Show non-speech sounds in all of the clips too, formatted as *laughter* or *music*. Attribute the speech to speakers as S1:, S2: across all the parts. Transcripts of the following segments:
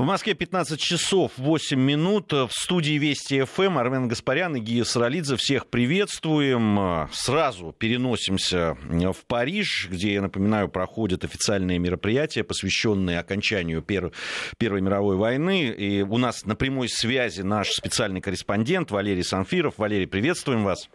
S1: В Москве 15 часов 8 минут. В студии Вести ФМ Армен Гаспарян и Гия Саралидзе. Всех приветствуем. Сразу переносимся в Париж, где, я напоминаю, проходят официальные мероприятия, посвященные окончанию Пер... Первой мировой войны. И у нас на прямой связи наш специальный корреспондент Валерий Санфиров. Валерий, приветствуем вас.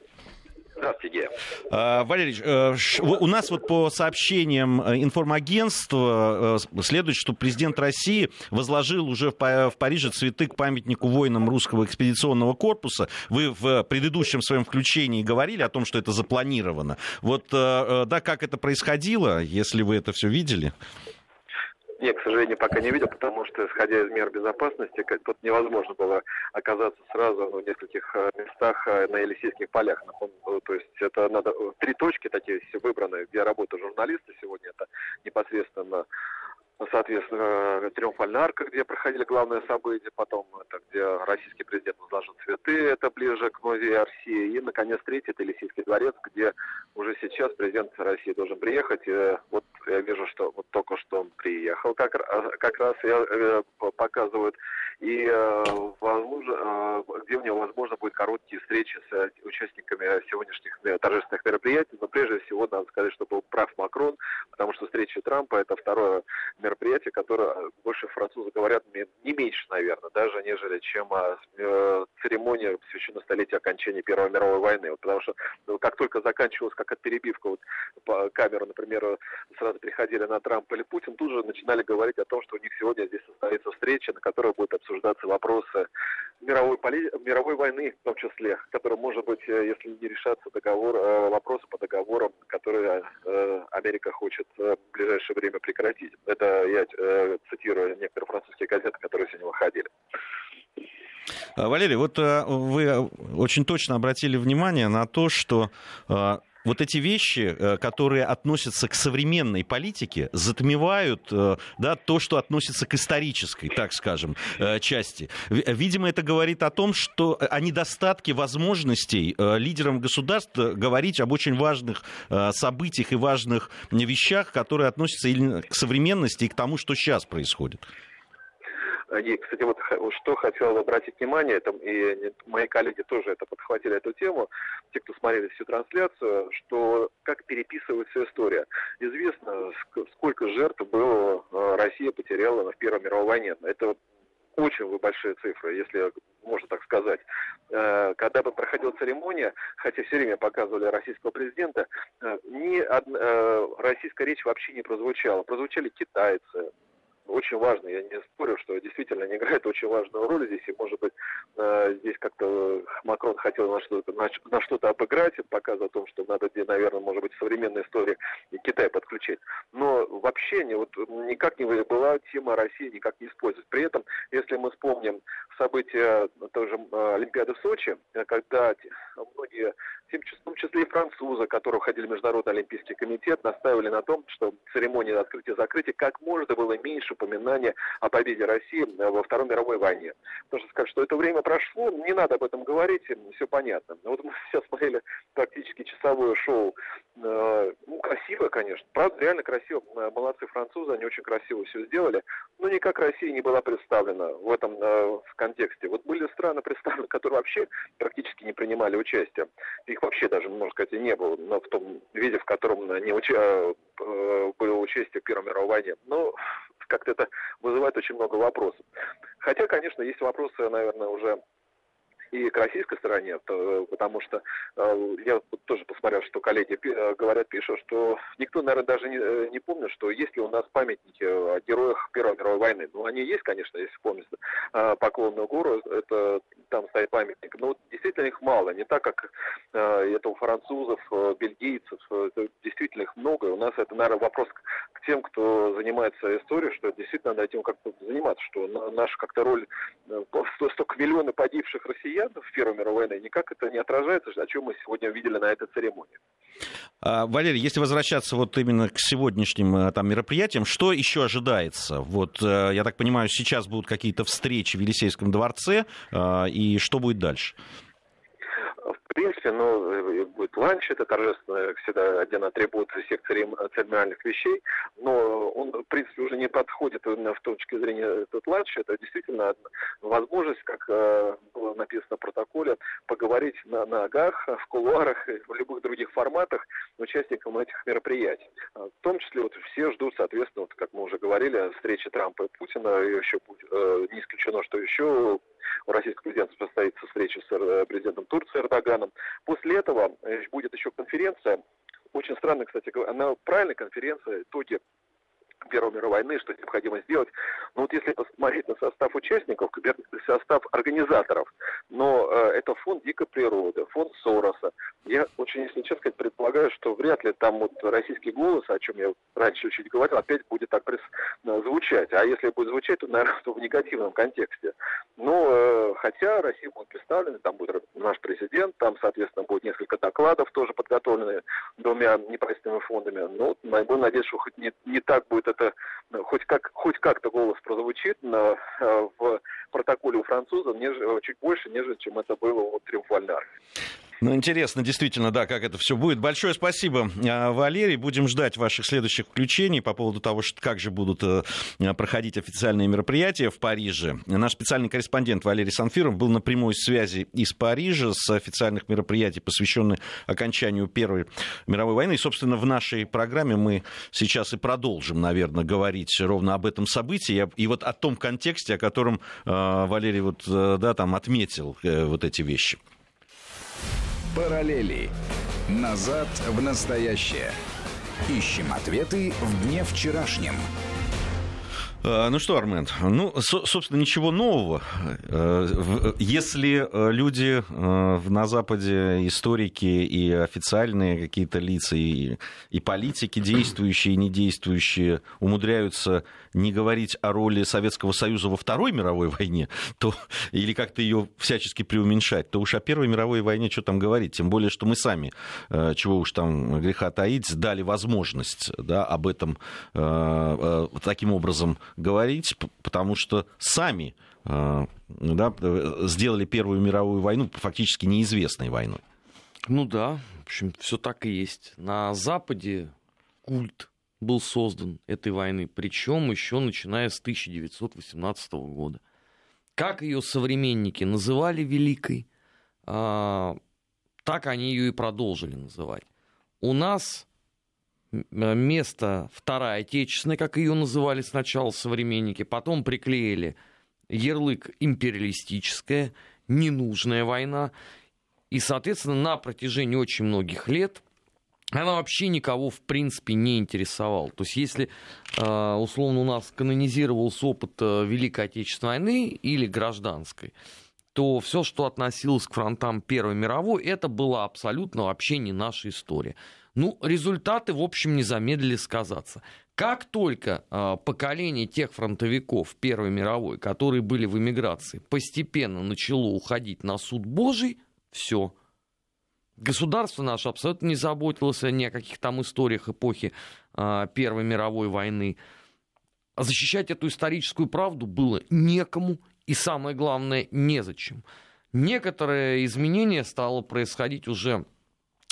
S2: Здравствуйте.
S1: А, Валерий, э, у нас вот по сообщениям э, информагентства э, следует, что президент России возложил уже в Париже цветы к памятнику воинам русского экспедиционного корпуса. Вы в предыдущем своем включении говорили о том, что это запланировано. Вот, да, как это происходило, если вы это все видели?
S2: Нет, к сожалению, пока не видел, потому что, исходя из мер безопасности, тут невозможно было оказаться сразу в нескольких э, местах э, на Елисейских полях. Ну, то есть это надо э, три точки такие выбраны, где работают журналисты сегодня. Это непосредственно соответственно, Триумфальная арка, где проходили главные события, потом это где российский президент возложил цветы, это ближе к музею России, и, наконец, третий, это Елисейский дворец, где уже сейчас президент России должен приехать, и вот я вижу, что вот только что он приехал, как, как раз я, показывают и э, возможно, э, где у него, возможно, будет короткие встречи с э, участниками сегодняшних торжественных мероприятий. Но прежде всего, надо сказать, что был прав Макрон, потому что встреча Трампа – это второе мероприятие, которое больше французы говорят не меньше, наверное, даже нежели чем церемония, посвященная столетию окончания Первой мировой войны. потому что ну, как только заканчивалась какая-то перебивка, вот по камеру, например, сразу приходили на Трампа или Путин, тут же начинали говорить о том, что у них сегодня здесь состоится встреча, на которой будет обсуждаться вопросы мировой, поли... мировой войны, в том числе, которая может быть, э, если не решаться договор, э, вопросы по договорам, которые э, Америка хочет в ближайшее время прекратить. Это я цитирую некоторые французские газеты, которые сегодня выходили.
S1: Валерий, вот вы очень точно обратили внимание на то, что вот эти вещи, э, которые относятся к современной политике, затмевают э, да, то, что относится к исторической, так скажем, э, части. Видимо, это говорит о том, что о недостатке возможностей лидерам государств говорить об очень важных событиях и важных вещах, которые относятся к современности и к тому, что сейчас происходит.
S2: И, кстати, вот что хотел обратить внимание, это, и мои коллеги тоже это подхватили эту тему, те, кто смотрели всю трансляцию, что как переписывается история. Известно, сколько жертв было э, Россия потеряла в Первой мировой войне. Это очень большие цифры, если можно так сказать. Э, когда бы проходила церемония, хотя все время показывали российского президента, э, ни одна, российская речь вообще не прозвучала. Прозвучали китайцы, очень важно, я не спорю, что действительно они играют очень важную роль здесь, и, может быть, э, здесь как-то Макрон хотел на что-то, на, на что-то обыграть, показывая о том, что надо, наверное, может быть, современной истории и Китай подключить. Но вообще не, вот, никак не была тема России никак не использовать. При этом, если мы вспомним события тоже э, Олимпиады в Сочи, э, когда многие, в том числе и французы, которые входили в Международный Олимпийский комитет, настаивали на том, что церемония открытия-закрытия как можно было меньше упоминания о победе России э, во Второй мировой войне. Потому что сказать, что это время прошло, не надо об этом говорить, все понятно. Вот мы *laughs* сейчас смотрели практически часовое шоу. Э, ну, красиво, конечно. Правда, реально красиво. Э, молодцы французы, они очень красиво все сделали. Но никак Россия не была представлена в этом в контексте. Вот были страны представлены, которые вообще практически не принимали участие. Их вообще даже, можно сказать, и не было но в том виде, в котором не уча... было участие в Первой мировой войне. Но как-то это вызывает очень много вопросов. Хотя, конечно, есть вопросы, наверное, уже и к российской стороне, потому что э, я тоже посмотрел, что коллеги э, говорят, пишут, что никто, наверное, даже не, э, помнит, что есть ли у нас памятники о героях Первой мировой войны. Ну, они есть, конечно, если помните, Поклонную гору, это там стоит памятник, но действительно их мало, не так, как это у французов, бельгийцев, действительно их много. У нас это, наверное, вопрос к тем, кто занимается историей, что действительно надо этим как-то заниматься, что наша как-то роль, столько миллионы погибших россиян, в Первой мировой войны, никак это не отражается, о чем мы сегодня видели на этой церемонии.
S1: А, Валерий, если возвращаться вот именно к сегодняшним э, там, мероприятиям, что еще ожидается? Вот, э, я так понимаю, сейчас будут какие-то встречи в Елисейском дворце, э, и что будет дальше?
S2: В принципе, ну, будет ланч, это торжественно всегда один атрибут всех церемониальных вещей, но он, в принципе, уже не подходит именно в точке зрения этот ланч, это действительно возможность, как было написано в протоколе, поговорить на ногах, в кулуарах, в любых других форматах участникам этих мероприятий. В том числе вот все ждут, соответственно, вот, как мы уже говорили, встречи Трампа и Путина, и еще не исключено, что еще у российского президента состоится встреча с э, президентом Турции Эрдоганом. После этого э, будет еще конференция, очень странная, кстати, она правильная конференция, итоги Первой мировой войны, что необходимо сделать. Но вот если посмотреть на состав участников, состав организаторов, но э, это фонд дикой природы, фонд Сороса. Я очень, если честно сказать, предполагаю, что вряд ли там вот российский голос, о чем я раньше чуть говорил, опять будет так пресс, э, звучать. А если будет звучать, то, наверное, то в негативном контексте. Но э, хотя Россия будет представлена, там будет наш президент, там, соответственно, будет несколько докладов тоже подготовлены двумя неправительственными фондами. Но будем надеяться, что хоть не, не так будет это, ну, хоть, как, хоть как-то голос прозвучит на, э, в протоколе у французов, нежели, чуть больше, нежели чем это было у триумфальной армии.
S1: Ну, интересно, действительно, да, как это все будет. Большое спасибо, а, Валерий. Будем ждать ваших следующих включений по поводу того, что, как же будут э, проходить официальные мероприятия в Париже. Наш специальный корреспондент Валерий Санфиров был на прямой связи из Парижа с официальных мероприятий, посвященных окончанию Первой мировой войны. И, собственно, в нашей программе мы сейчас и продолжим, наверное, говорить ровно об этом событии и вот о том контексте, о котором э, Валерий вот, э, да, там отметил вот эти вещи.
S3: Параллели. Назад в настоящее. Ищем ответы в дне вчерашнем.
S1: А, ну что, Армен, ну, собственно, ничего нового. Э, если э, люди э, на Западе, историки и официальные какие-то лица, и, и политики, действующие и недействующие, умудряются не говорить о роли Советского Союза во Второй мировой войне, то, или как-то ее всячески преуменьшать, то уж о Первой мировой войне что там говорить. Тем более, что мы сами, чего уж там греха таить, дали возможность да, об этом таким образом говорить, потому что сами э, да, сделали Первую мировую войну фактически неизвестной войной.
S4: Ну да, в общем, все так и есть. На Западе культ был создан этой войны, причем еще начиная с 1918 года. Как ее современники называли Великой, а, так они ее и продолжили называть. У нас Э, место Вторая Отечественная, как ее называли сначала современники, потом приклеили ярлык империалистическая, ненужная война. И, соответственно, на протяжении очень многих лет она вообще никого, в принципе, не интересовала. То есть, если, э, условно, у нас канонизировался опыт э, Великой Отечественной войны или гражданской, то все, что относилось к фронтам Первой мировой, это была абсолютно вообще не наша история. Ну, результаты, в общем, не замедлили сказаться. Как только э, поколение тех фронтовиков Первой мировой, которые были в эмиграции, постепенно начало уходить на суд Божий, все. Государство наше абсолютно не заботилось ни о каких там историях эпохи э, Первой мировой войны. А защищать эту историческую правду было некому и, самое главное, незачем. Некоторые изменения стало происходить уже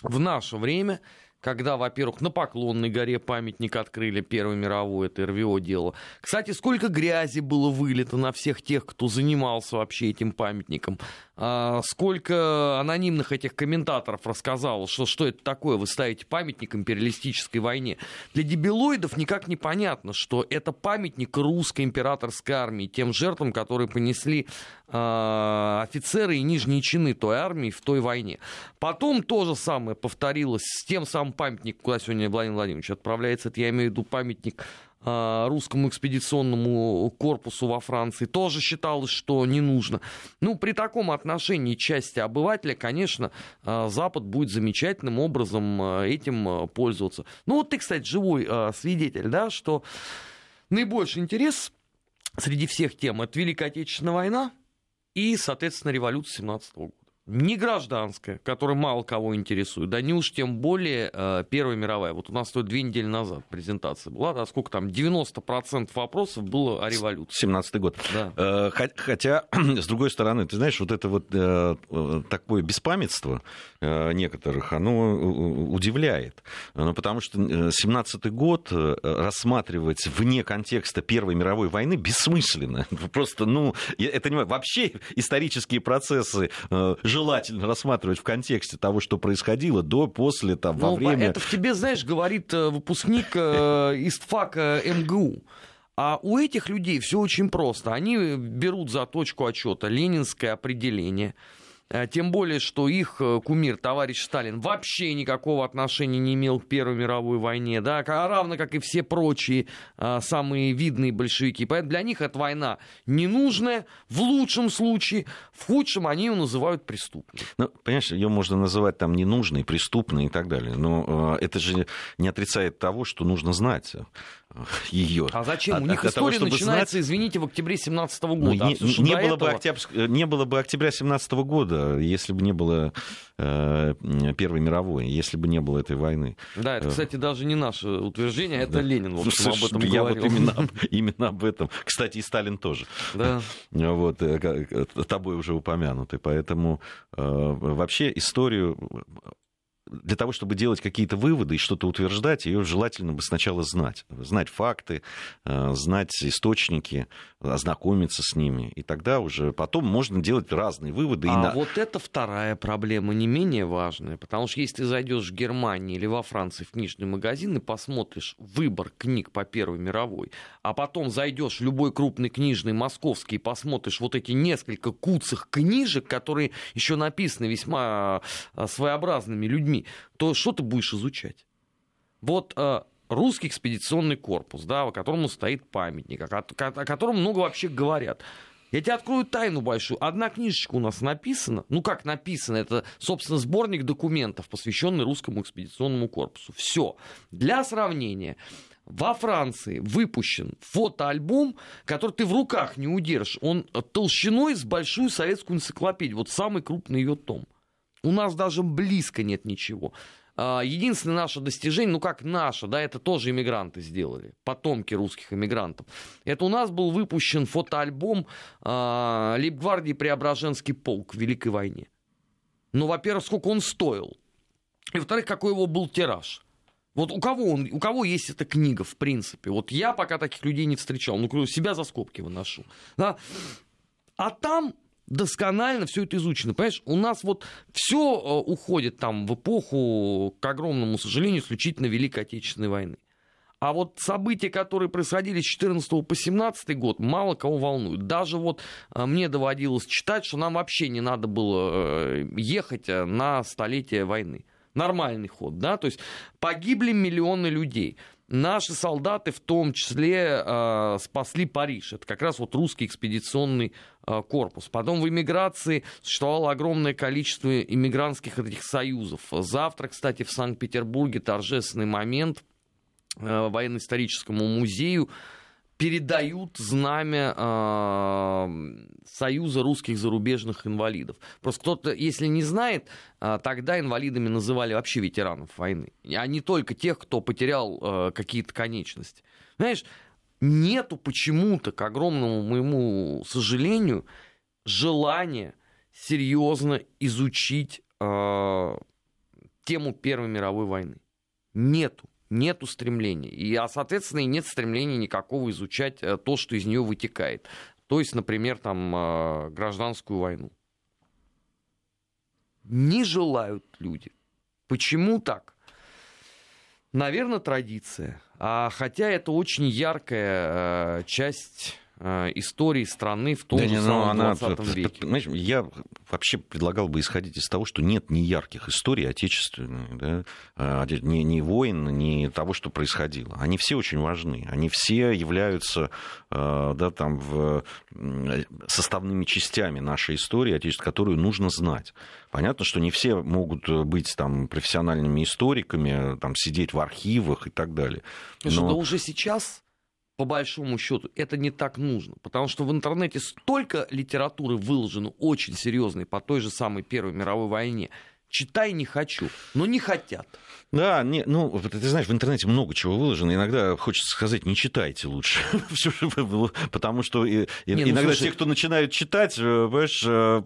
S4: в наше время – когда, во-первых, на Поклонной горе памятник открыли Первой мировой, это РВО дело. Кстати, сколько грязи было вылито на всех тех, кто занимался вообще этим памятником. А, сколько анонимных этих комментаторов рассказало, что, что это такое, вы ставите памятник империалистической войне. Для дебилоидов никак не понятно, что это памятник русской императорской армии, тем жертвам, которые понесли а, офицеры и нижние чины той армии в той войне. Потом то же самое повторилось с тем самым памятником, куда сегодня Владимир Владимирович отправляется, это я имею в виду памятник русскому экспедиционному корпусу во Франции тоже считалось, что не нужно. Ну, при таком отношении части обывателя, конечно, а, Запад будет замечательным образом а, этим пользоваться. Ну, вот ты, кстати, живой свидетель, да, что наибольший интерес среди всех тем это Великая Отечественная война и, соответственно, революция 17 года. Не гражданская, которая мало кого интересует, да не уж тем более э, Первая мировая. Вот у нас тут две недели назад презентация была, да, сколько там, 90% вопросов было о революции.
S1: 17-й год. Да. Э, хотя, *clears throat* с другой стороны, ты знаешь, вот это вот э, такое беспамятство некоторых, оно удивляет. Ну, потому что 17-й год рассматривать вне контекста Первой мировой войны бессмысленно. *laughs* Просто, ну, это не... Вообще исторические процессы желательно рассматривать в контексте того, что происходило до, после, там, во ну, время.
S4: Это в тебе, знаешь, говорит э, выпускник э, *laughs* из ФАКа МГУ. А у этих людей все очень просто. Они берут за точку отчета ленинское определение – тем более, что их э, кумир, товарищ Сталин, вообще никакого отношения не имел к Первой мировой войне, да, а равно как и все прочие а, самые видные большевики. Поэтому для них эта война ненужная, в лучшем случае, в худшем они ее называют преступной.
S1: Ну, понимаешь, ее можно называть там ненужной, преступной и так далее. Но э, это же не отрицает того, что нужно знать ее.
S4: А зачем? У них история того, начинается, знать... извините, в октябре 17 года. Ну,
S1: не, а не, было этого... бы октябрь, не было бы октября 17 года, если бы не было э, Первой мировой, если бы не было этой войны.
S4: Да, это, э, кстати, даже не наше утверждение, это да. Ленин, в общем, об этом Я
S1: говорил. вот именно, *laughs* именно об этом. Кстати, и Сталин тоже.
S4: Да. *laughs*
S1: Вот, э, тобой уже упомянутый. Поэтому э, вообще историю для того, чтобы делать какие-то выводы и что-то утверждать, ее желательно бы сначала знать. Знать факты, э, знать источники, ознакомиться с ними. И тогда уже потом можно делать разные выводы.
S4: А на... вот это вторая проблема, не менее важная. Потому что если ты зайдешь в Германию или во Франции в книжный магазин и посмотришь выбор книг по Первой мировой, а потом зайдешь в любой крупный книжный московский и посмотришь вот эти несколько куцых книжек, которые еще написаны весьма э, своеобразными людьми, то что ты будешь изучать? Вот э, русский экспедиционный корпус, да, о котором стоит памятник, о, о котором много вообще говорят. Я тебе открою тайну большую. Одна книжечка у нас написана. Ну, как написано? Это, собственно, сборник документов, посвященный русскому экспедиционному корпусу. Все. Для сравнения. Во Франции выпущен фотоальбом, который ты в руках не удержишь. Он толщиной с большую советскую энциклопедию. Вот самый крупный ее том. У нас даже близко нет ничего. А, единственное наше достижение, ну как наше, да, это тоже иммигранты сделали, потомки русских иммигрантов. Это у нас был выпущен фотоальбом э, Лейбгвардии Преображенский полк в Великой войне. Ну, во-первых, сколько он стоил. И, во-вторых, какой его был тираж. Вот у кого, он, у кого есть эта книга, в принципе? Вот я пока таких людей не встречал. Ну, себя за скобки выношу. Да? А там досконально все это изучено. Понимаешь, у нас вот все э, уходит там в эпоху, к огромному сожалению, исключительно Великой Отечественной войны. А вот события, которые происходили с 14 по 17 год, мало кого волнуют. Даже вот э, мне доводилось читать, что нам вообще не надо было э, ехать на столетие войны. Нормальный ход, да, то есть погибли миллионы людей. Наши солдаты в том числе э, спасли Париж. Это как раз вот русский экспедиционный э, корпус. Потом в эмиграции существовало огромное количество иммигрантских этих союзов. Завтра, кстати, в Санкт-Петербурге торжественный момент э, военно-историческому музею передают знамя э, Союза русских зарубежных инвалидов. Просто кто-то, если не знает, э, тогда инвалидами называли вообще ветеранов войны, а не только тех, кто потерял э, какие-то конечности. Знаешь, нету почему-то, к огромному моему сожалению, желания серьезно изучить э, тему Первой мировой войны. Нету нет стремления. И, а, соответственно, и нет стремления никакого изучать э, то, что из нее вытекает. То есть, например, там, э, гражданскую войну. Не желают люди. Почему так? Наверное, традиция. А хотя это очень яркая э, часть истории страны в том да же не, ну, самом она, 20 веке.
S1: Понимаешь, я вообще предлагал бы исходить из того, что нет ни ярких историй отечественных, да, ни, ни войн, ни того, что происходило. Они все очень важны. Они все являются э, да, там, в, составными частями нашей истории, которую нужно знать. Понятно, что не все могут быть там, профессиональными историками, там, сидеть в архивах и так далее.
S4: Но... Что уже сейчас по большому счету, это не так нужно. Потому что в интернете столько литературы выложено очень серьезной по той же самой Первой мировой войне. Читай не хочу, но не хотят.
S1: Да, не, ну, ты знаешь, в интернете много чего выложено. Иногда хочется сказать, не читайте лучше. *laughs* Потому что не, ну, иногда слушай... те, кто начинают читать, э, понимаешь, э,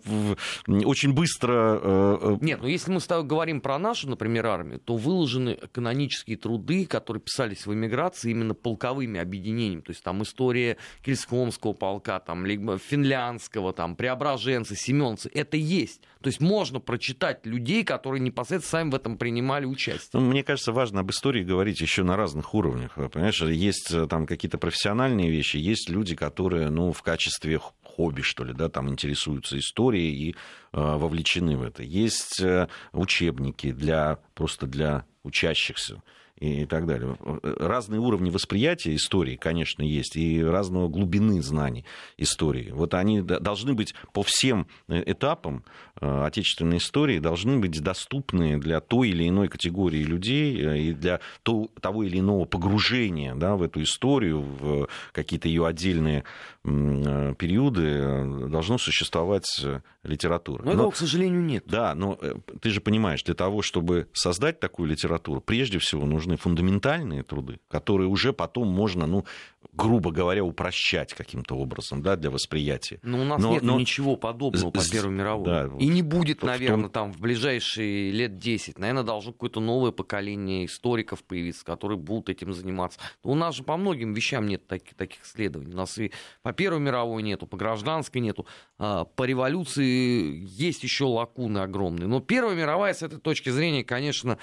S1: очень быстро...
S4: Э, Нет, ну если мы с тобой говорим про нашу, например, армию, то выложены канонические труды, которые писались в эмиграции именно полковыми объединениями. То есть там история Кельскомского полка, там, финляндского, там, преображенцы, семенцы. Это есть. То есть можно прочитать людей, которые непосредственно сами в этом принимали участие.
S1: Ну, мне кажется, важно об истории говорить еще на разных уровнях. Понимаешь, есть э, там какие-то профессиональные вещи, есть люди, которые, ну, в качестве хобби, что ли, да, там интересуются историей и э, вовлечены в это. Есть э, учебники для, просто для учащихся и так далее. Разные уровни восприятия истории, конечно, есть, и разного глубины знаний истории. Вот они должны быть по всем этапам э, отечественной истории, должны быть доступны для той или иной категории людей э, и для того или иного погружения да, в эту историю, в какие-то ее отдельные э, периоды, должно существовать литература.
S4: Но, но этого, к сожалению, нет.
S1: Да, но ты же понимаешь, для того, чтобы создать такую литературу, прежде всего нужно нужны фундаментальные труды, которые уже потом можно, ну, грубо говоря, упрощать каким-то образом, да, для восприятия.
S4: Но у нас но, нет но... ничего подобного по Первой мировой. Да, и не будет, наверное, том... там в ближайшие лет 10. Наверное, должно какое-то новое поколение историков появиться, которые будут этим заниматься. Но у нас же по многим вещам нет таких, таких исследований. У нас и по Первой мировой нету, по гражданской нету. А по революции есть еще лакуны огромные. Но Первая мировая с этой точки зрения, конечно,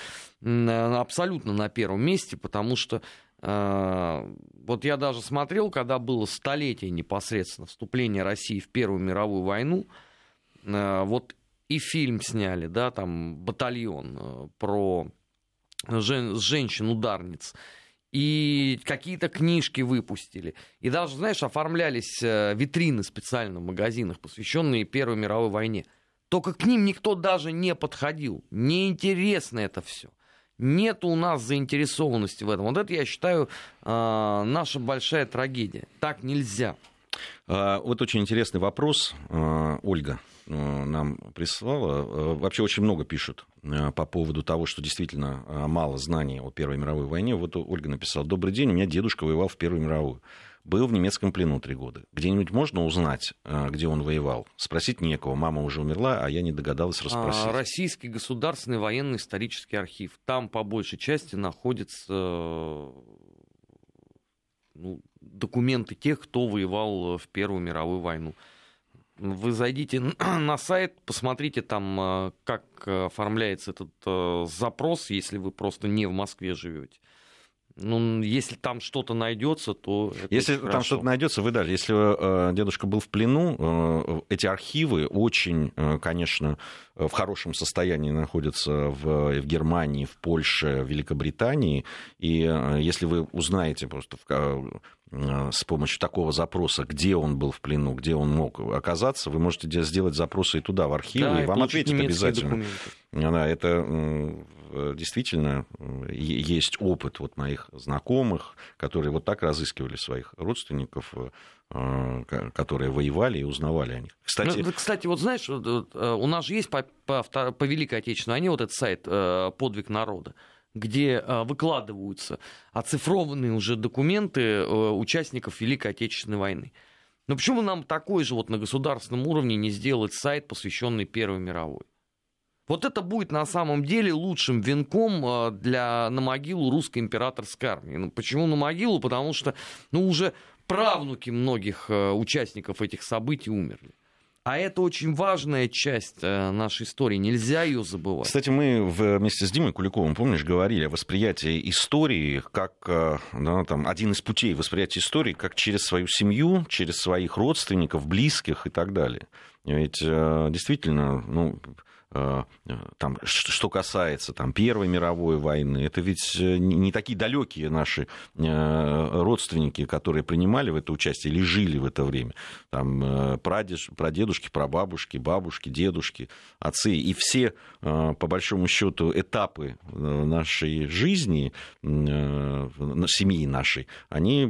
S4: абсолютно на первом месте, потому что а, вот я даже смотрел, когда было столетие непосредственно вступления России в Первую мировую войну, а, вот и фильм сняли, да, там батальон э, про жен, женщин-ударниц, и какие-то книжки выпустили. И даже, знаешь, оформлялись э, витрины специально в магазинах, посвященные Первой мировой войне. Только к ним никто даже не подходил. Неинтересно это все нет у нас заинтересованности в этом. Вот это, я считаю, а, наша большая трагедия. Так нельзя.
S1: А, вот очень интересный вопрос. А, Ольга нам прислала. Вообще очень много пишут по поводу того, что действительно мало знаний о Первой мировой войне. Вот Ольга написала. Добрый день, у меня дедушка воевал в Первую мировую был в немецком плену три года. Где-нибудь можно узнать, э, где он воевал? Спросить некого. Мама уже умерла, а я не догадалась а, расспросить.
S4: Российский государственный военный исторический архив. Там по большей части находятся ну, документы тех, кто воевал в Первую мировую войну. Вы зайдите *clears throat* на сайт, посмотрите там, э, как оформляется этот э, запрос, если вы просто не в Москве живете. Ну, если там что-то найдется, то
S1: Если там что-то найдется, вы даже, если э, дедушка был в плену, э, эти архивы очень, э, конечно, в хорошем состоянии находятся в, в Германии, в Польше, в Великобритании. И э, если вы узнаете просто в, э, с помощью такого запроса, где он был в плену, где он мог оказаться, вы можете сделать запросы и туда, в архивы, да, и вам ответят обязательно. Документы. Да, это действительно есть опыт вот моих знакомых, которые вот так разыскивали своих родственников, э, которые воевали и узнавали о них.
S4: Кстати, ну, кстати вот знаешь, э, у нас же есть по, по, по Великой Отечественной войне вот этот сайт э, «Подвиг народа», где выкладываются оцифрованные уже документы участников Великой Отечественной войны. Но почему нам такой же вот на государственном уровне не сделать сайт, посвященный Первой мировой? Вот это будет на самом деле лучшим венком для, на могилу русской императорской армии. Ну, почему на могилу? Потому что ну, уже правнуки многих участников этих событий умерли. А это очень важная часть а, нашей истории, нельзя ее забывать.
S1: Кстати, мы вместе с Димой Куликовым, помнишь, говорили о восприятии истории как да, там, один из путей восприятия истории как через свою семью, через своих родственников, близких и так далее. Ведь действительно, ну, Э, там, что касается там, Первой мировой войны, это ведь э, не такие далекие наши э, родственники, которые принимали в это участие или жили в это время. Там прадедуш, прадедушки, прабабушки, бабушки, дедушки, отцы. И все, по большому счету, этапы нашей жизни, семьи нашей, они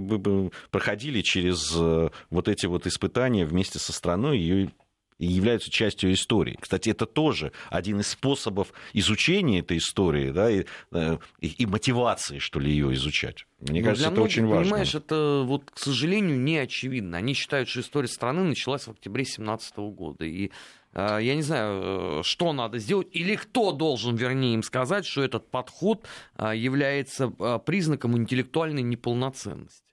S1: проходили через вот эти вот испытания вместе со страной, ее и являются частью истории. Кстати, это тоже один из способов изучения этой истории да, и, э, и, и мотивации, что ли, ее изучать. Мне
S4: Но
S1: кажется, это многих, очень важно.
S4: Понимаешь, это вот, к сожалению, не очевидно. Они считают, что история страны началась в октябре 2017 года. И э, я не знаю, э, что надо сделать, или кто должен, вернее, им сказать, что этот подход является признаком интеллектуальной неполноценности.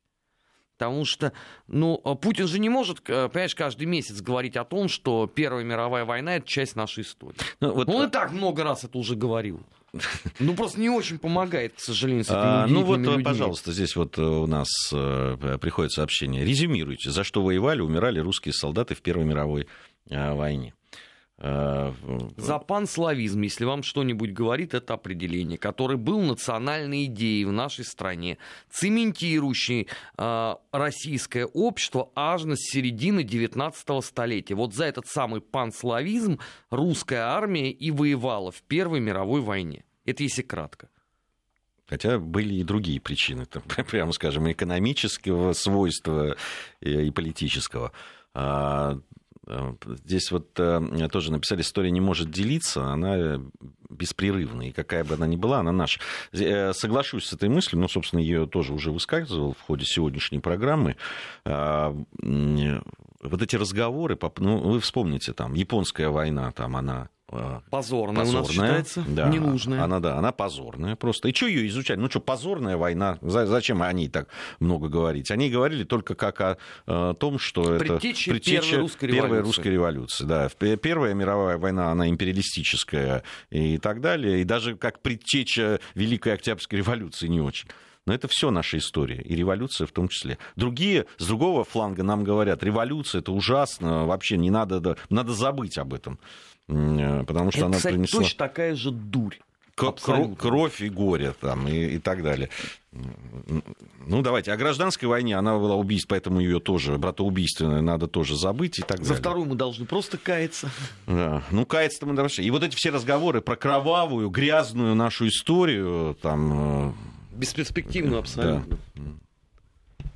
S4: Потому что, ну, а Путин же не может, понимаешь, каждый месяц говорить о том, что Первая мировая война это часть нашей истории. Ну, вот... Он и так много раз это уже говорил. *laughs* Ну, просто не очень помогает, к сожалению, с этими а,
S1: Ну вот,
S4: людьми.
S1: пожалуйста, здесь вот э, у нас э, приходит сообщение. Резюмируйте, за что воевали, умирали русские солдаты в Первой мировой э, войне.
S4: Э, За панславизм, если вам что-нибудь говорит, это определение, который был национальной идеей в нашей стране, цементирующий э, российское общество аж на середины 19 столетия. Вот за этот самый панславизм русская армия и воевала в Первой мировой войне. Это если кратко.
S1: Хотя были и другие причины, там, *laughs* прямо скажем, экономического свойства и политического. А, Э, здесь вот э, тоже написали, история не может делиться, она беспрерывна, и какая бы она ни была, она наша. Э, соглашусь с этой мыслью, но, собственно, ее тоже уже высказывал в ходе сегодняшней программы. Вот эти разговоры, ну, вы вспомните, там, японская война, там, она
S4: Позорная, позорная у нас считается,
S1: да,
S4: ненужная.
S1: Она, да, она позорная просто. И что ее изучать? Ну что, позорная война? Зачем они так много говорить? Они говорили только как о, о том, что
S4: предтеча
S1: это предтеча
S4: первой русской
S1: первой
S4: революции.
S1: русской революции. Да. Первая мировая война, она империалистическая и так далее. И даже как предтеча Великой Октябрьской революции не очень. Но это все наша история, и революция в том числе. Другие, с другого фланга нам говорят, революция это ужасно, вообще не надо, надо забыть об этом. Э, потому что
S4: это,
S1: она
S4: кстати,
S1: принесла...
S4: точно такая же дурь.
S1: Абсолютно. Кровь и горе там, и, и так далее. Ну, давайте. О гражданской войне она была убийств, поэтому ее тоже, братоубийственная, надо тоже забыть и так
S4: За
S1: далее.
S4: За вторую мы должны просто каяться.
S1: Да. Ну, каяться-то мы должны. И вот эти все разговоры про кровавую, грязную нашу историю, там...
S4: Бесперспективную абсолютно. Да.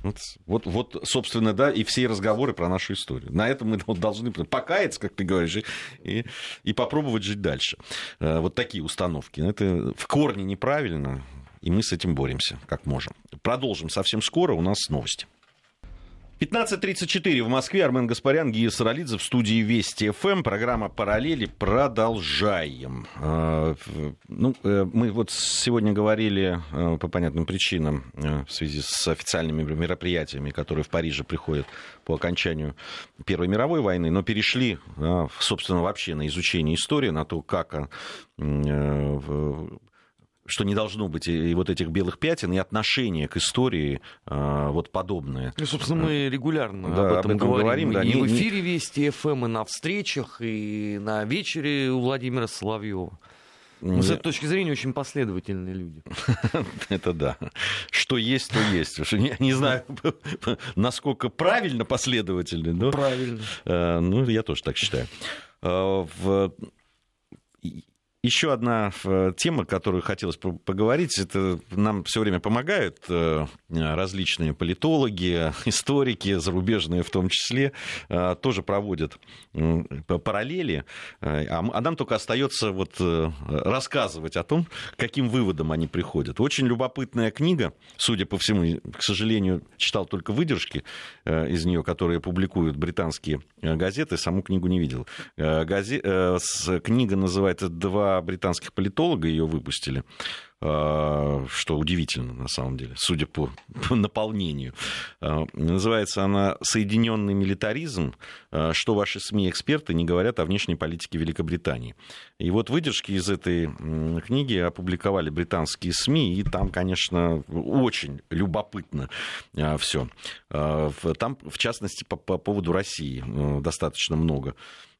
S1: Вот, вот, вот, собственно, да, и все разговоры про нашу историю. На этом мы *laughs* вот должны покаяться, как ты говоришь, и, и попробовать жить дальше. Э, вот такие установки. Это в корне неправильно, и мы с этим боремся, как можем. Продолжим совсем скоро. У нас новости. 15.34 в Москве. Армен Гаспарян, Гия Саралидзе в студии Вести ФМ. Программа «Параллели». Продолжаем. А, ну, э, мы вот сегодня говорили э, по понятным причинам э, в связи с официальными мероприятиями, которые в Париже приходят по окончанию Первой мировой войны, но перешли, собственно, вообще на изучение истории, на то, как что не должно быть и, вот этих белых пятен, и отношение к истории э, вот подобное.
S4: Ну, собственно, мы регулярно да, об, этом об этом говорим. говорим да, и не, в эфире не... Вести ФМ, и на встречах, и на вечере у Владимира Соловьева. Мы с этой точки зрения очень последовательные люди. *laughs*
S1: Это да. Что есть, то есть. Не, не знаю, *laughs* насколько правильно последовательны, но...
S4: Правильно.
S1: Э, ну, я тоже так считаю. Э, в еще одна э, тема, которую хотелось поговорить, это нам все время помогают э, различные политологи, *laughs* историки, зарубежные в том числе, э, тоже проводят параллели, а, а нам только остается вот рассказывать о том, каким выводам они приходят. Очень любопытная книга, судя по всему, к сожалению, читал только выдержки из нее, которые публикуют британские газеты, саму книгу не видел. Газе... Книга называется «Два британских политолога ее выпустили, а, что удивительно на самом деле, судя по, по наполнению. А, называется она «Соединенный милитаризм. А, что ваши СМИ-эксперты не говорят о внешней политике Великобритании». И вот выдержки из этой книги опубликовали британские СМИ, и там, конечно, очень любопытно все. Там, в частности, по, по поводу России достаточно много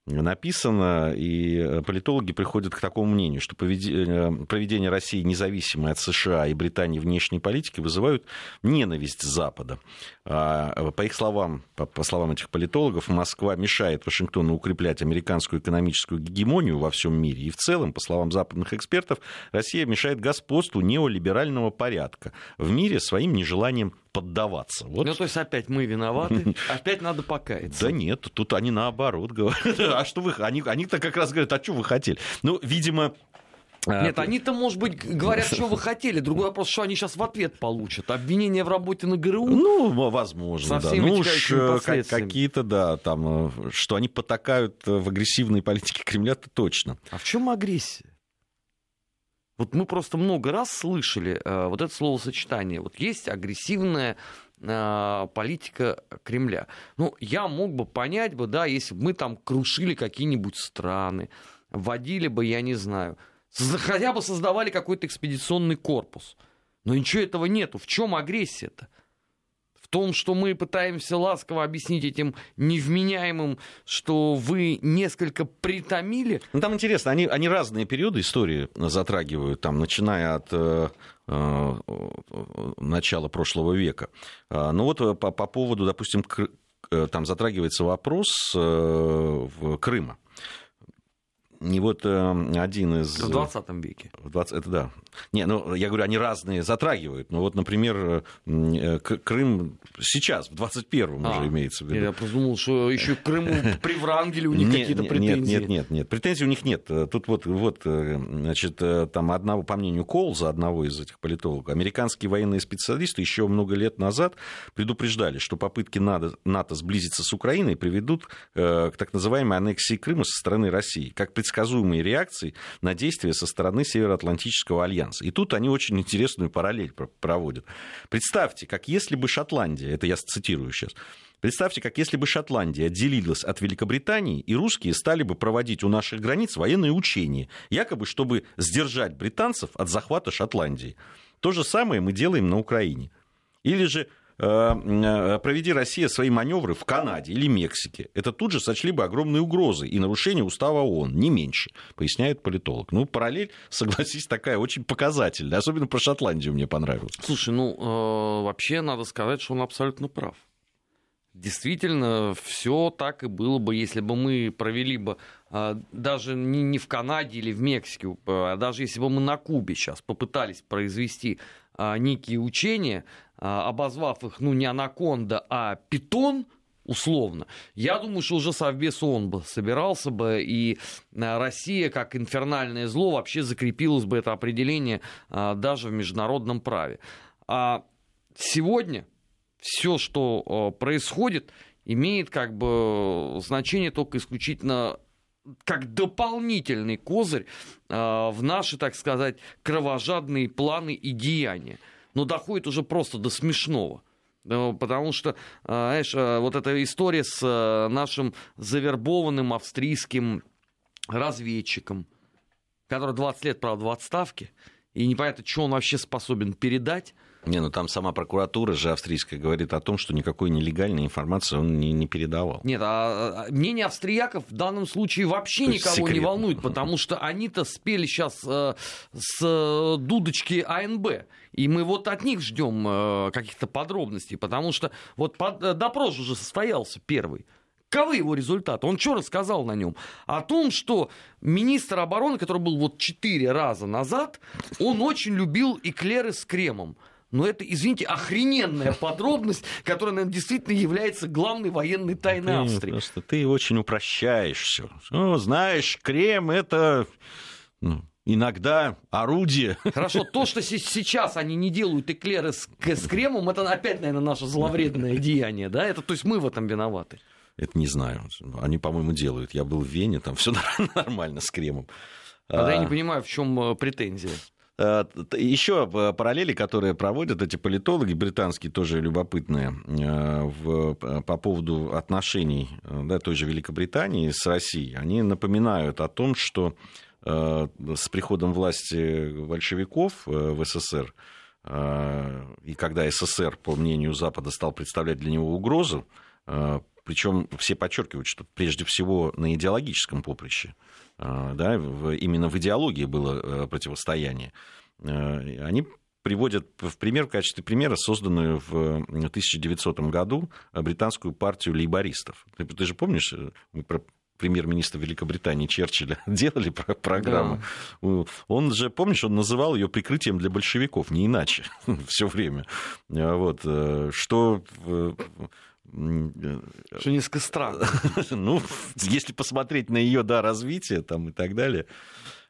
S1: написано, и политологи приходят к такому мнению, что проведение России независимой от США и Британии внешней политики вызывают ненависть Запада. А, по их словам, по словам этих политологов, Москва мешает Вашингтону укреплять американскую экономическую гегемонию во всем мире. И в целом, по словам западных экспертов, Россия мешает господству неолиберального порядка в мире своим нежеланием поддаваться.
S4: Вот. Ну, то есть опять мы виноваты, *laughs* опять надо покаяться.
S1: Да нет, тут они наоборот говорят. *laughs* А что вы... Они, они-то как раз говорят, а что вы хотели? Ну, видимо,
S4: а, нет, они-то, может быть, говорят, *laughs* что вы хотели. Другой вопрос, что они сейчас в ответ получат. Обвинение в работе на ГРУ?
S1: Ну, возможно, да. Ну, уж э, какие-то, да, там, э, что они потакают в агрессивной политике Кремля, то точно.
S4: А в чем агрессия? Вот мы просто много раз слышали э, вот это словосочетание. Вот есть агрессивная э, политика Кремля. Ну, я мог бы понять бы, да, если бы мы там крушили какие-нибудь страны, вводили бы, я не знаю, хотя бы создавали какой-то экспедиционный корпус. Но ничего этого нету. В чем агрессия-то? Том, что мы пытаемся ласково объяснить этим невменяемым, что вы несколько притомили.
S1: Ну, там интересно, они, они разные периоды истории затрагивают, там, начиная от э, э, начала прошлого века. А, ну вот по, по поводу, допустим, э, там затрагивается вопрос в Крыма. И вот э, один из...
S4: В 20 веке.
S1: В 20, это да. Не, ну, я говорю, они разные затрагивают. Ну, вот, например, э, Крым сейчас, в 21-м а, уже имеется в виду.
S4: Я подумал, что еще к Крыму *laughs* при Врангеле у них какие-то претензии.
S1: Нет, нет, нет, нет. Претензий у них нет. Тут вот, вот значит, там одного, по мнению Колза, одного из этих политологов, американские военные специалисты еще много лет назад предупреждали, что попытки НАТО, НАТО сблизиться с Украиной приведут э, к так называемой аннексии Крыма со стороны России. Как предсказуемой реакции на действия со стороны Североатлантического альянса. И тут они очень интересную параллель проводят. Представьте, как если бы Шотландия, это я цитирую сейчас, Представьте, как если бы Шотландия отделилась от Великобритании, и русские стали бы проводить у наших границ военные учения, якобы чтобы сдержать британцев от захвата Шотландии. То же самое мы делаем на Украине. Или же проведи Россия свои маневры в Канаде или Мексике, это тут же сочли бы огромной угрозой и нарушение устава ООН, не меньше, поясняет политолог. Ну, параллель, *laughs* согласись, такая очень показательная, особенно про Шотландию мне понравилось.
S4: Слушай, ну, э, вообще надо сказать, что он абсолютно прав. Действительно, все так и было бы, если бы мы провели бы э, даже не, в Канаде или в Мексике, а даже если бы мы на Кубе сейчас попытались произвести э, некие учения, а, обозвав их, ну, не анаконда, а питон, условно. Я думаю, что уже Совбез ООН бы собирался бы, и а, Россия, как инфернальное зло, вообще закрепилось бы это определение а, даже в международном праве. А сегодня все, что происходит, имеет как бы значение только исключительно как дополнительный козырь в наши, так сказать, кровожадные планы и деяния но доходит уже просто до смешного. Ну, потому что, а, знаешь, а, вот эта история с нашим завербованным австрийским разведчиком, который 20 лет, правда, в отставке, и непонятно, что он вообще способен передать,
S1: не, ну там сама прокуратура же австрийская говорит о том, что никакой нелегальной информации он не, не передавал.
S4: Нет, а, а мнение австрияков в данном случае вообще То никого секретно. не волнует, *laughs* потому что они-то спели сейчас э, с э, дудочки АНБ. И мы вот от них ждем э, каких-то подробностей, потому что вот под, э, допрос уже состоялся первый. Каковы его результаты? Он что рассказал на нем? О том, что министр обороны, который был вот четыре раза назад, он очень любил эклеры с кремом. Но это, извините, охрененная *laughs* подробность, которая, наверное, действительно является главной военной тайной ты, Австрии.
S1: Просто ты очень упрощаешь все. Ну, знаешь, крем это ну, иногда орудие. *laughs*
S4: Хорошо, то, что сейчас они не делают эклеры с, с кремом, это опять, наверное, наше зловредное *laughs* деяние, да? Это, то есть мы в этом виноваты.
S1: Это не знаю. Они, по-моему, делают. Я был в Вене, там все нормально с кремом.
S4: Тогда а... я не понимаю, в чем э, претензия.
S1: Э, Еще э, параллели, которые проводят эти политологи, британские тоже любопытные, э, в, по поводу отношений да, той же Великобритании с Россией, они напоминают о том, что с приходом власти большевиков в СССР, и когда СССР, по мнению Запада, стал представлять для него угрозу, причем все подчеркивают, что прежде всего на идеологическом поприще, да, именно в идеологии было противостояние. Они приводят в пример, в качестве примера созданную в 1900 году британскую партию лейбористов. Ты, ты же помнишь, мы про премьер-министра Великобритании Черчилля *laughs* делали про программу. Да. Он же, помнишь, он называл ее прикрытием для большевиков, не иначе, *laughs* все время. Вот, э, что
S4: э, что несколько странно.
S1: ну, если посмотреть на ее да, развитие там, и так далее.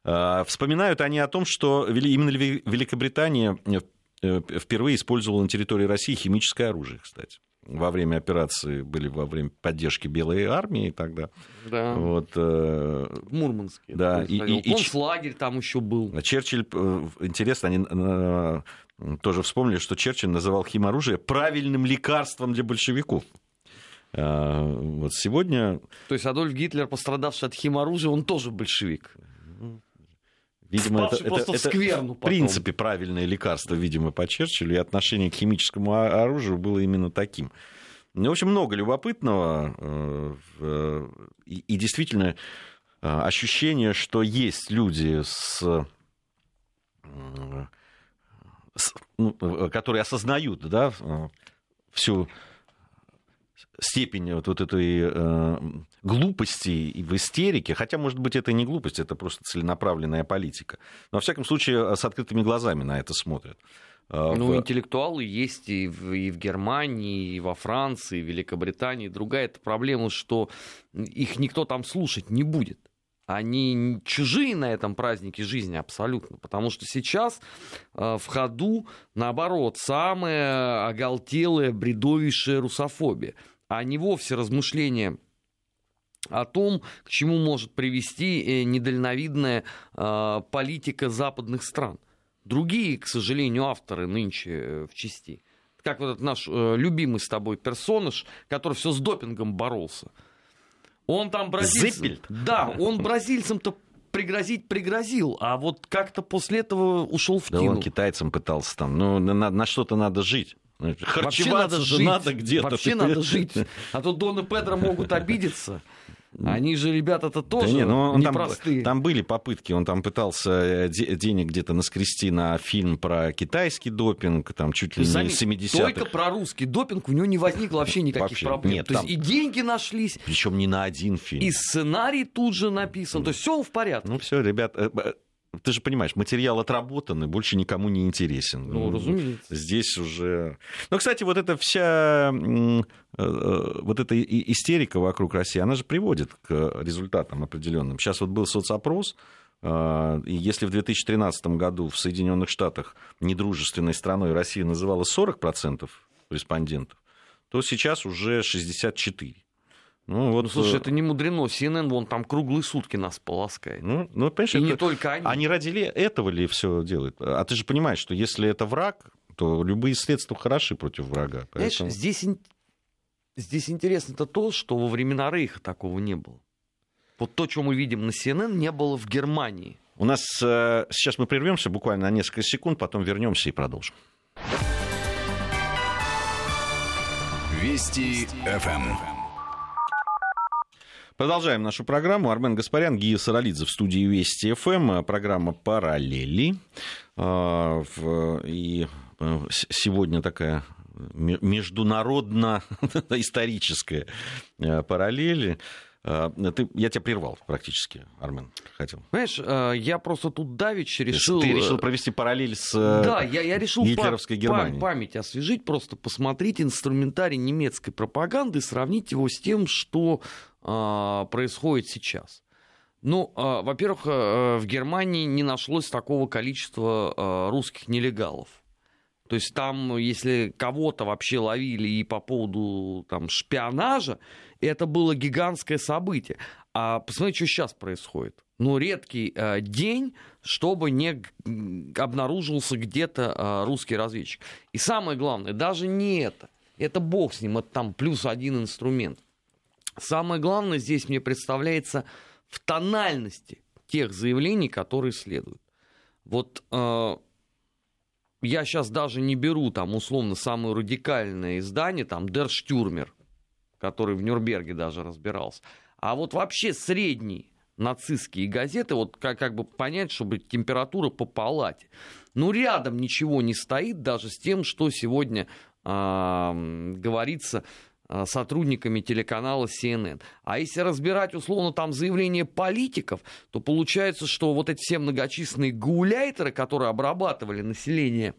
S1: А, вспоминают они о том, что именно Великобритания э, впервые использовала на территории России химическое оружие, кстати во время операции, были во время поддержки Белой армии тогда.
S4: Да.
S1: Вот,
S4: э, в Мурманске.
S1: Да.
S4: И, и, Концлагерь там еще был.
S1: Черчилль, э, интересно, они э, тоже вспомнили, что Черчилль называл химоружие правильным лекарством для большевиков. Вот сегодня...
S4: То есть Адольф Гитлер, пострадавший от химоружия, он тоже большевик.
S1: Видимо, это, это, это в принципе правильное лекарство, видимо, по Черчиллю, и отношение к химическому оружию было именно таким. Ну, в общем, много любопытного, э, и, и действительно э, ощущение, что есть люди, с, э, которые осознают да, всю степень вот, вот этой э, глупости и в истерике, хотя, может быть, это не глупость, это просто целенаправленная политика. Но, во всяком случае, с открытыми глазами на это смотрят.
S4: Ну, в... интеллектуалы есть и в, и в Германии, и во Франции, и в Великобритании. Другая это проблема, что их никто там слушать не будет они чужие на этом празднике жизни абсолютно, потому что сейчас э, в ходу, наоборот, самая оголтелая, бредовейшая русофобия а не вовсе размышления о том, к чему может привести э, недальновидная э, политика западных стран. Другие, к сожалению, авторы нынче в части, как вот этот наш любимый с тобой персонаж, который все с допингом боролся. Он там бразильцам... Да, он бразильцам-то пригрозить пригрозил, а вот как-то после этого ушел в
S1: да
S4: кино.
S1: он китайцам пытался там, ну, на, на что-то надо жить.
S4: Вообще надо жить. Надо где-то. Вообще надо жить. А то Дон и Педро могут обидеться. Они же ребята-то тоже да не, ну, он непростые.
S1: Там, там были попытки, он там пытался э, денег где-то наскрести на фильм про китайский допинг, там чуть ли не 70
S4: Только про русский допинг у него не возникло вообще никаких вообще, проблем. Нет, то там... есть и деньги нашлись.
S1: Причем не на один фильм.
S4: И сценарий тут же написан. То есть все в порядке.
S1: Ну все, ребят, э, ты же понимаешь, материал отработан и больше никому не интересен.
S4: Ну, разумеется.
S1: Здесь уже... Ну, кстати, вот эта вся э, э, вот эта истерика вокруг России, она же приводит к результатам определенным. Сейчас вот был соцопрос, э, и если в 2013 году в Соединенных Штатах недружественной страной Россия называла 40% респондентов, то сейчас уже 64%.
S4: Ну, вот, ну, слушай, э, это не мудрено. CNN вон там круглые сутки нас полоскает.
S1: Ну, ну понимаешь,
S4: И
S1: это...
S4: не только они.
S1: Они ради этого ли все делают? А ты же понимаешь, что если это враг, то любые средства хороши против врага.
S4: Поэтому... Знаешь, здесь, здесь интересно-то то, что во времена Рейха такого не было. Вот то, что мы видим на CNN, не было в Германии.
S1: У нас э, сейчас мы прервемся буквально на несколько секунд, потом вернемся и продолжим.
S3: Вести ФМ.
S1: Продолжаем нашу программу. Армен Гаспарян, Гия Саралидзе в студии Вести ФМ. Программа «Параллели». А, и э, сегодня такая международно-историческая *laughs* э, параллель. А, ты, я тебя прервал практически, Армен, хотел.
S4: Знаешь, э, я просто тут давич решил...
S1: Ты решил провести параллель с
S4: да, я, я решил
S1: гитлеровской Германией.
S4: память освежить, просто посмотреть инструментарий немецкой пропаганды, сравнить его с тем, что а, происходит сейчас? Ну, а, во-первых, э, в Германии не нашлось такого количества а, русских нелегалов. То есть там, если кого-то вообще ловили и по поводу там, шпионажа, это было гигантское событие. А посмотрите, что сейчас происходит. Ну, редкий э, день, чтобы не обнаружился где-то э, русский разведчик. И самое главное, даже не это. Это бог с ним, это там плюс один инструмент. Самое главное здесь мне представляется в тональности тех заявлений, которые следуют. Вот э, я сейчас даже не беру там условно самое радикальное издание, там Stürmer, который в Нюрнберге даже разбирался. А вот вообще средний нацистские газеты, вот как, как бы понять, чтобы температура по палате. Ну, рядом ничего не стоит даже с тем, что сегодня э, говорится сотрудниками телеканала CNN. А если разбирать, условно, там заявления политиков, то получается, что вот эти все многочисленные гауляйтеры, которые обрабатывали население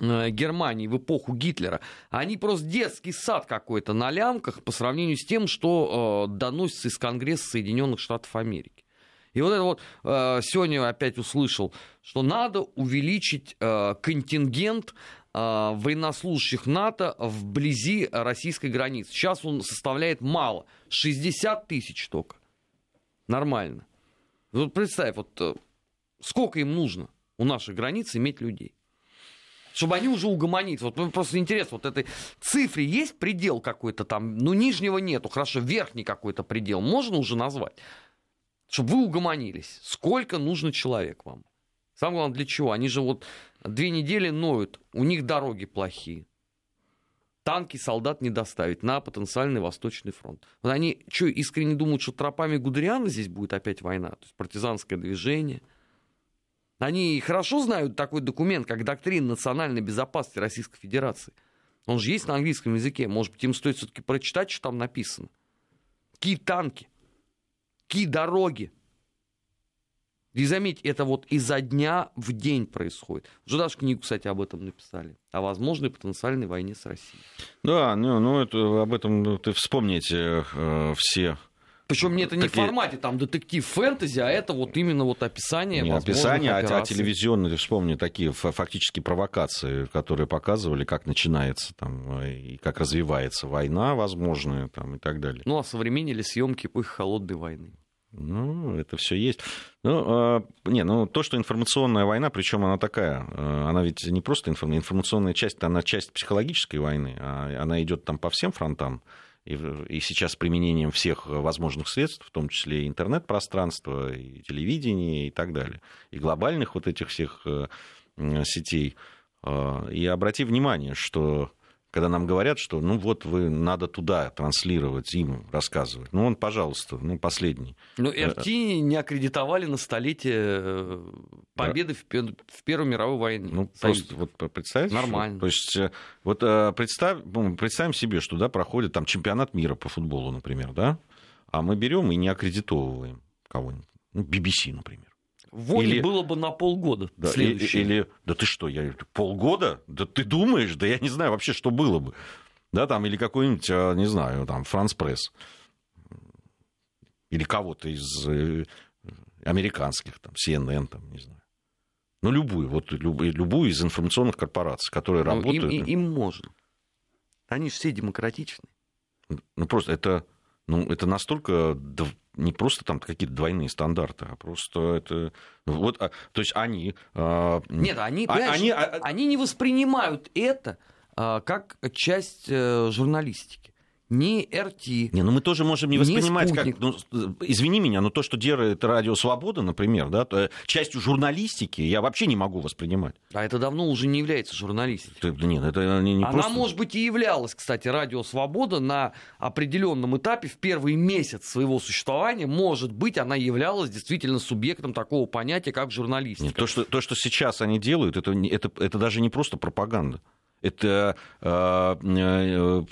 S4: Германии в эпоху Гитлера, они просто детский сад какой-то на лямках по сравнению с тем, что э, доносится из Конгресса Соединенных Штатов Америки. И вот это вот э, сегодня опять услышал, что надо увеличить э, контингент э, военнослужащих НАТО вблизи российской границы. Сейчас он составляет мало, 60 тысяч только. Нормально. Вот представь, вот э, сколько им нужно у наших границ иметь людей чтобы они уже угомонились. Вот ну, просто интересно, вот этой цифре есть предел какой-то там, ну, нижнего нету, хорошо, верхний какой-то предел можно уже назвать, чтобы вы угомонились. Сколько нужно человек вам? Самое главное, для чего? Они же вот две недели ноют, у них дороги плохие. Танки солдат не доставить на потенциальный Восточный фронт. Вот они что, искренне думают, что тропами Гудериана здесь будет опять война? То есть партизанское движение – они хорошо знают такой документ, как доктрина национальной безопасности Российской Федерации. Он же есть на английском языке. Может быть, им стоит все-таки прочитать, что там написано. Какие танки, какие дороги. И заметьте, это вот изо дня в день происходит. Уже даже книгу, кстати, об этом написали. О возможной потенциальной войне с Россией.
S1: Да, ну, ну это, об этом ты вспомните э, все
S4: причем не это не Такие... в формате там детектив фэнтези, а это вот именно вот описание.
S1: Не описание, а, а телевизионные, вспомни, такие фактически провокации, которые показывали, как начинается там и как развивается война возможная там и так далее.
S4: Ну, а современнили съемки эпохи холодной войны.
S1: Ну, это все есть. Ну, э, не, ну, то, что информационная война, причем она такая, э, она ведь не просто информационная, информационная часть, она часть психологической войны, а она идет там по всем фронтам и, и сейчас применением всех возможных средств, в том числе и интернет-пространства, и телевидения и так далее, и глобальных вот этих всех э, сетей. Э, и обрати внимание, что когда нам говорят, что ну вот вы надо туда транслировать, им рассказывать. Ну он, пожалуйста, ну последний.
S4: Ну РТ не аккредитовали на столетие э, победы да. в Первой мировой войне.
S1: Ну Союз. просто вот представьте.
S4: Нормально.
S1: Что, то есть э, вот э, представь, ну, представим себе, что да, проходит там чемпионат мира по футболу, например, да, а мы берем и не аккредитовываем кого-нибудь. Ну, BBC, например.
S4: Вони или... было бы на полгода
S1: да, следующее. Или, да ты что, я, полгода? Да ты думаешь? Да я не знаю вообще, что было бы. Да, там, или какой-нибудь, а, не знаю, там, Франс Пресс. Или кого-то из э, американских, там, CNN, там, не знаю. Ну, любую, вот любую, любую из информационных корпораций, которые ну, работают.
S4: Им, им можно. Они же все демократичны.
S1: Ну, просто это, ну, это настолько не просто там какие-то двойные стандарты, а просто это... Вот, а, то есть они...
S4: А, Нет, они, а, они, а, они не воспринимают это а, как часть а, журналистики ни РТ.
S1: Не, ну мы тоже можем не воспринимать как, ну, извини меня, но то, что делает Радио Свобода, например, да, то, частью журналистики я вообще не могу воспринимать.
S4: А это давно уже не является журналистикой.
S1: Да, нет, это не, не
S4: Она,
S1: просто...
S4: может быть, и являлась, кстати, Радио Свобода на определенном этапе в первый месяц своего существования, может быть, она являлась действительно субъектом такого понятия, как журналистика. Нет,
S1: то, что, то, что сейчас они делают, это, это, это даже не просто пропаганда. Это э, э,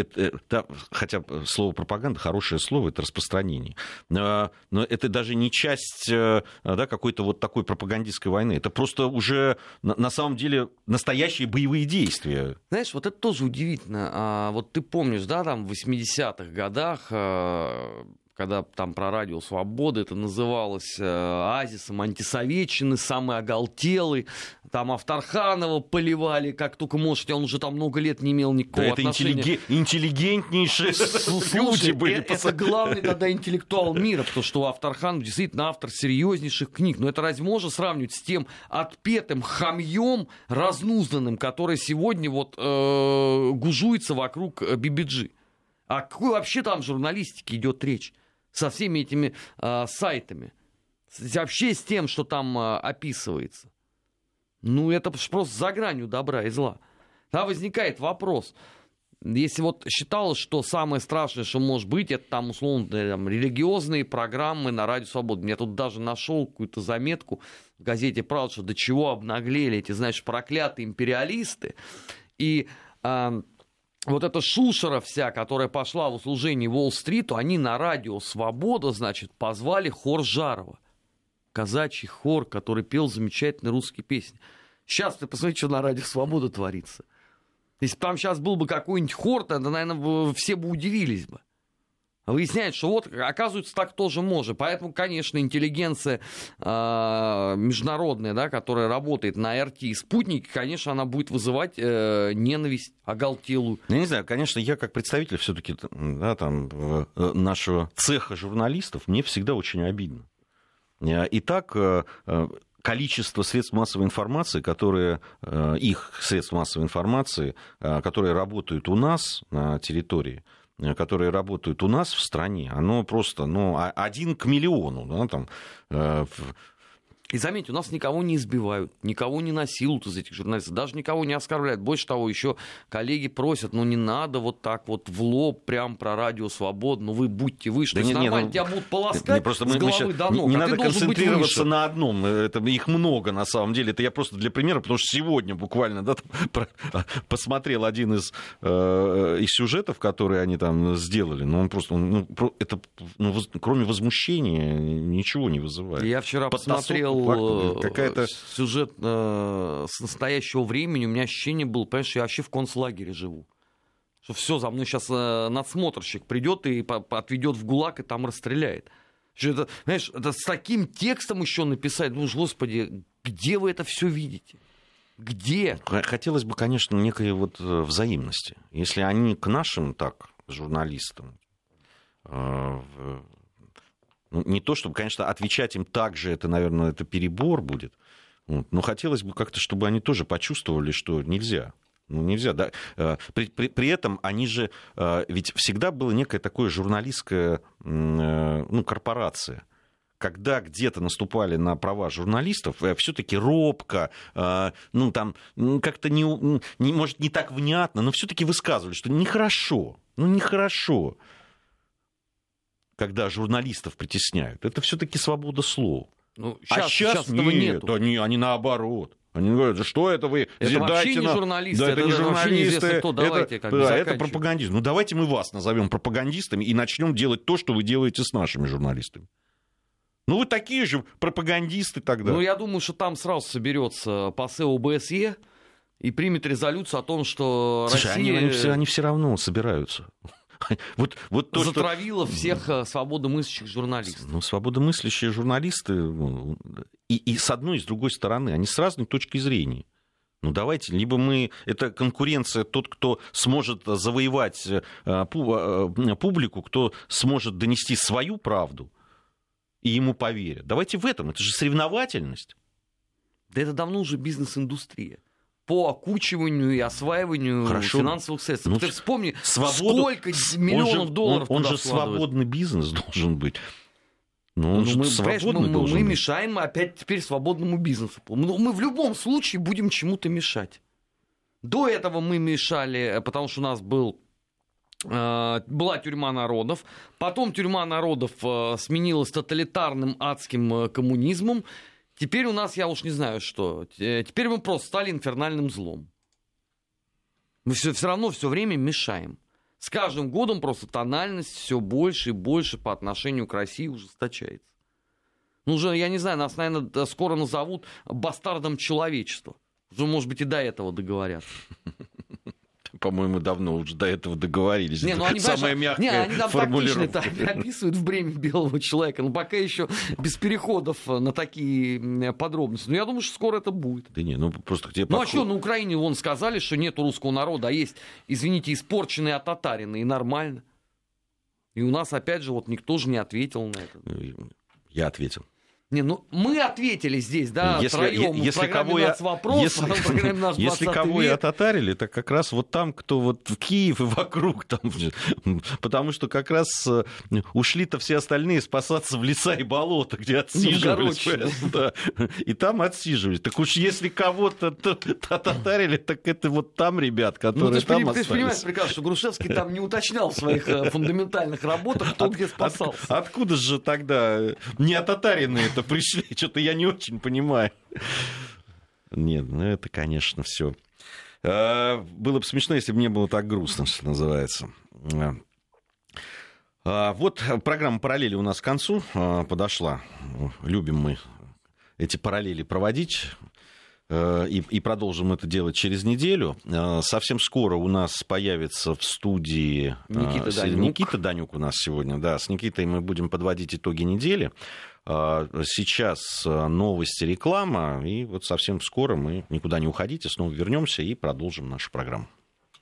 S1: это, да, хотя слово пропаганда хорошее слово, это распространение. Но это даже не часть э, да, какой-то вот такой пропагандистской войны. Это просто уже на самом деле настоящие боевые действия.
S4: Знаешь, вот это тоже удивительно. А, вот ты помнишь, да, там в 80-х годах э, когда там про радио «Свобода» это называлось э, азисом антисоветчины, самый оголтелый. Там Авторханова поливали, как только можете, он уже там много лет не имел никакого да отношения.
S1: это интеллигентнейшие люди были.
S4: Это, это главный тогда интеллектуал мира, потому что Авторханов действительно автор серьезнейших книг. Но это разве можно сравнивать с тем отпетым хамьем разнузданным, который сегодня вот э, гужуется вокруг э, Бибиджи? О какой вообще там журналистике идет речь? Со всеми этими э, сайтами, вообще с тем, что там э, описывается. Ну, это просто за гранью добра и зла. Да, возникает вопрос. если вот считалось, что самое страшное, что может быть, это там, условно, там, религиозные программы на Радио Свобода. Я тут даже нашел какую-то заметку в газете «Правда», что до чего обнаглели эти, знаешь, проклятые империалисты. И э, вот эта шушера вся, которая пошла в услужение Уолл-стриту, они на Радио Свобода, значит, позвали хор Жарова. Казачий хор, который пел замечательные русские песни. Сейчас ты посмотри, что на Радио Свобода творится. Если бы там сейчас был бы какой-нибудь хор, тогда, наверное, все бы удивились бы. Выясняется, что вот, оказывается, так тоже может. Поэтому, конечно, интеллигенция э, международная, да, которая работает на РТ и спутнике, конечно, она будет вызывать э, ненависть оголтелую.
S1: Я не знаю, конечно, я как представитель все-таки да, там, э, нашего цеха журналистов, мне всегда очень обидно. И так э, э, количество средств массовой информации, которые, э, их средств массовой информации, э, которые работают у нас на территории, э, которые работают у нас в стране, оно просто ну, один к миллиону. Да, там,
S4: и заметьте, у нас никого не избивают, никого не насилуют из этих журналистов, даже никого не оскорбляют. Больше того, еще коллеги просят, ну не надо вот так вот в лоб прям про радио свободу, ну вы будьте выше. Да То не, есть нормально, ну, тебя будут полоскать не, просто с мы, головы мы до ног,
S1: Не, не а надо концентрироваться на одном, это, их много на самом деле. Это я просто для примера, потому что сегодня буквально да, *laughs* про, посмотрел один из, э, из сюжетов, которые они там сделали. Ну он просто, ну, это ну, кроме возмущения ничего не вызывает.
S4: Я вчера посмотрел Э, какая-то... сюжет э, с настоящего времени, у меня ощущение было, понимаешь, я вообще в концлагере живу. Что все, за мной сейчас э, надсмотрщик придет и отведет в ГУЛАГ и там расстреляет. Что это, знаешь, это с таким текстом еще написать, ну, господи, где вы это все видите? Где?
S1: Хотелось бы, конечно, некой вот э, взаимности. Если они к нашим так, журналистам, э, ну, не то, чтобы, конечно, отвечать им так же, это, наверное, это перебор будет. Но хотелось бы как-то, чтобы они тоже почувствовали, что нельзя. Ну, нельзя, да. Э, при, при, при этом они же... Э, ведь всегда было некое такое журналистская э, ну, корпорация когда где-то наступали на права журналистов, все-таки робко, ну там как-то не, не, может не так внятно, но все-таки высказывали, что нехорошо, ну нехорошо когда журналистов притесняют. Это все-таки свобода слова. Ну, сейчас, а сейчас, сейчас нет, нету. Да не, они наоборот. Они говорят, да что это вы?
S4: Это вообще не на... журналисты,
S1: да,
S4: это,
S1: это
S4: не
S1: журналисты, кто, давайте это, как да, это пропагандисты. Ну давайте мы вас назовем пропагандистами и начнем делать то, что вы делаете с нашими журналистами. Ну вы такие же пропагандисты тогда.
S4: Ну я думаю, что там сразу соберется ПАСЕ ОБСЕ и примет резолюцию о том, что Слушай, Россия...
S1: они, они, все, они все равно собираются. *laughs*
S4: Вот, вот то, Затравило что... всех э, свободомыслящих журналистов.
S1: Ну, свободомыслящие журналисты ну, и, и с одной, и с другой стороны, они с разной точки зрения. Ну давайте, либо мы, это конкуренция, тот, кто сможет завоевать э, э, публику, кто сможет донести свою правду, и ему поверят. Давайте в этом, это же соревновательность.
S4: Да это давно уже бизнес-индустрия по окучиванию и осваиванию Хорошо. финансовых средств. Ну, Ты вспомни, свободу... сколько миллионов он же, долларов
S1: Он, он же свободный бизнес *laughs* должен быть.
S4: Ну, он ну, мы, свободный мы, должен мы быть. мешаем опять теперь свободному бизнесу. Ну, мы в любом случае будем чему-то мешать. До этого мы мешали, потому что у нас был э, была тюрьма народов, потом тюрьма народов э, сменилась тоталитарным адским э, коммунизмом, Теперь у нас, я уж не знаю что, теперь мы просто стали инфернальным злом. Мы все, все равно все время мешаем. С каждым годом просто тональность все больше и больше по отношению к России ужесточается. Ну, уже, я не знаю, нас, наверное, скоро назовут бастардом человечества. Уже, может быть, и до этого договорят
S1: по-моему, давно уже до этого договорились.
S4: Не, ну они, Самая мягкая не, они там это *laughs* описывают в бреме белого человека, но пока еще без переходов на такие подробности. Но я думаю, что скоро это будет.
S1: Да не, ну просто где
S4: Ну подход... а что, на Украине вон сказали, что нет русского народа, а есть, извините, испорченные татарины, и нормально. И у нас, опять же, вот никто же не ответил на это.
S1: Я ответил.
S4: Не, ну мы ответили здесь, да,
S1: если,
S4: троем
S1: если кого
S4: я, вопрос,
S1: если,
S4: наш *laughs*
S1: если кого
S4: век.
S1: и ототарили, так как раз вот там, кто вот в Киев и вокруг, там, *laughs* потому что как раз э, ушли-то все остальные спасаться в леса и болота, где отсиживались. Да, и там отсиживались. Так уж если кого-то ототарили, так это вот там ребят, которые ну, ты там
S4: остались. Ты понимаешь прекрасно, что Грушевский там не уточнял в своих э, фундаментальных работах, кто где спасался.
S1: Откуда же тогда не ототаренные это пришли? *laughs* Что-то я не очень понимаю. Нет, ну это, конечно, все. А, было бы смешно, если бы не было так грустно, что называется. А, вот программа «Параллели» у нас к концу а, подошла. Любим мы эти параллели проводить. И, и продолжим это делать через неделю. Совсем скоро у нас появится в студии
S4: Никита Данюк.
S1: Никита Данюк у нас сегодня. Да, с Никитой мы будем подводить итоги недели. А, сейчас а, новости, реклама, и вот совсем скоро мы никуда не уходите, снова вернемся и продолжим нашу программу.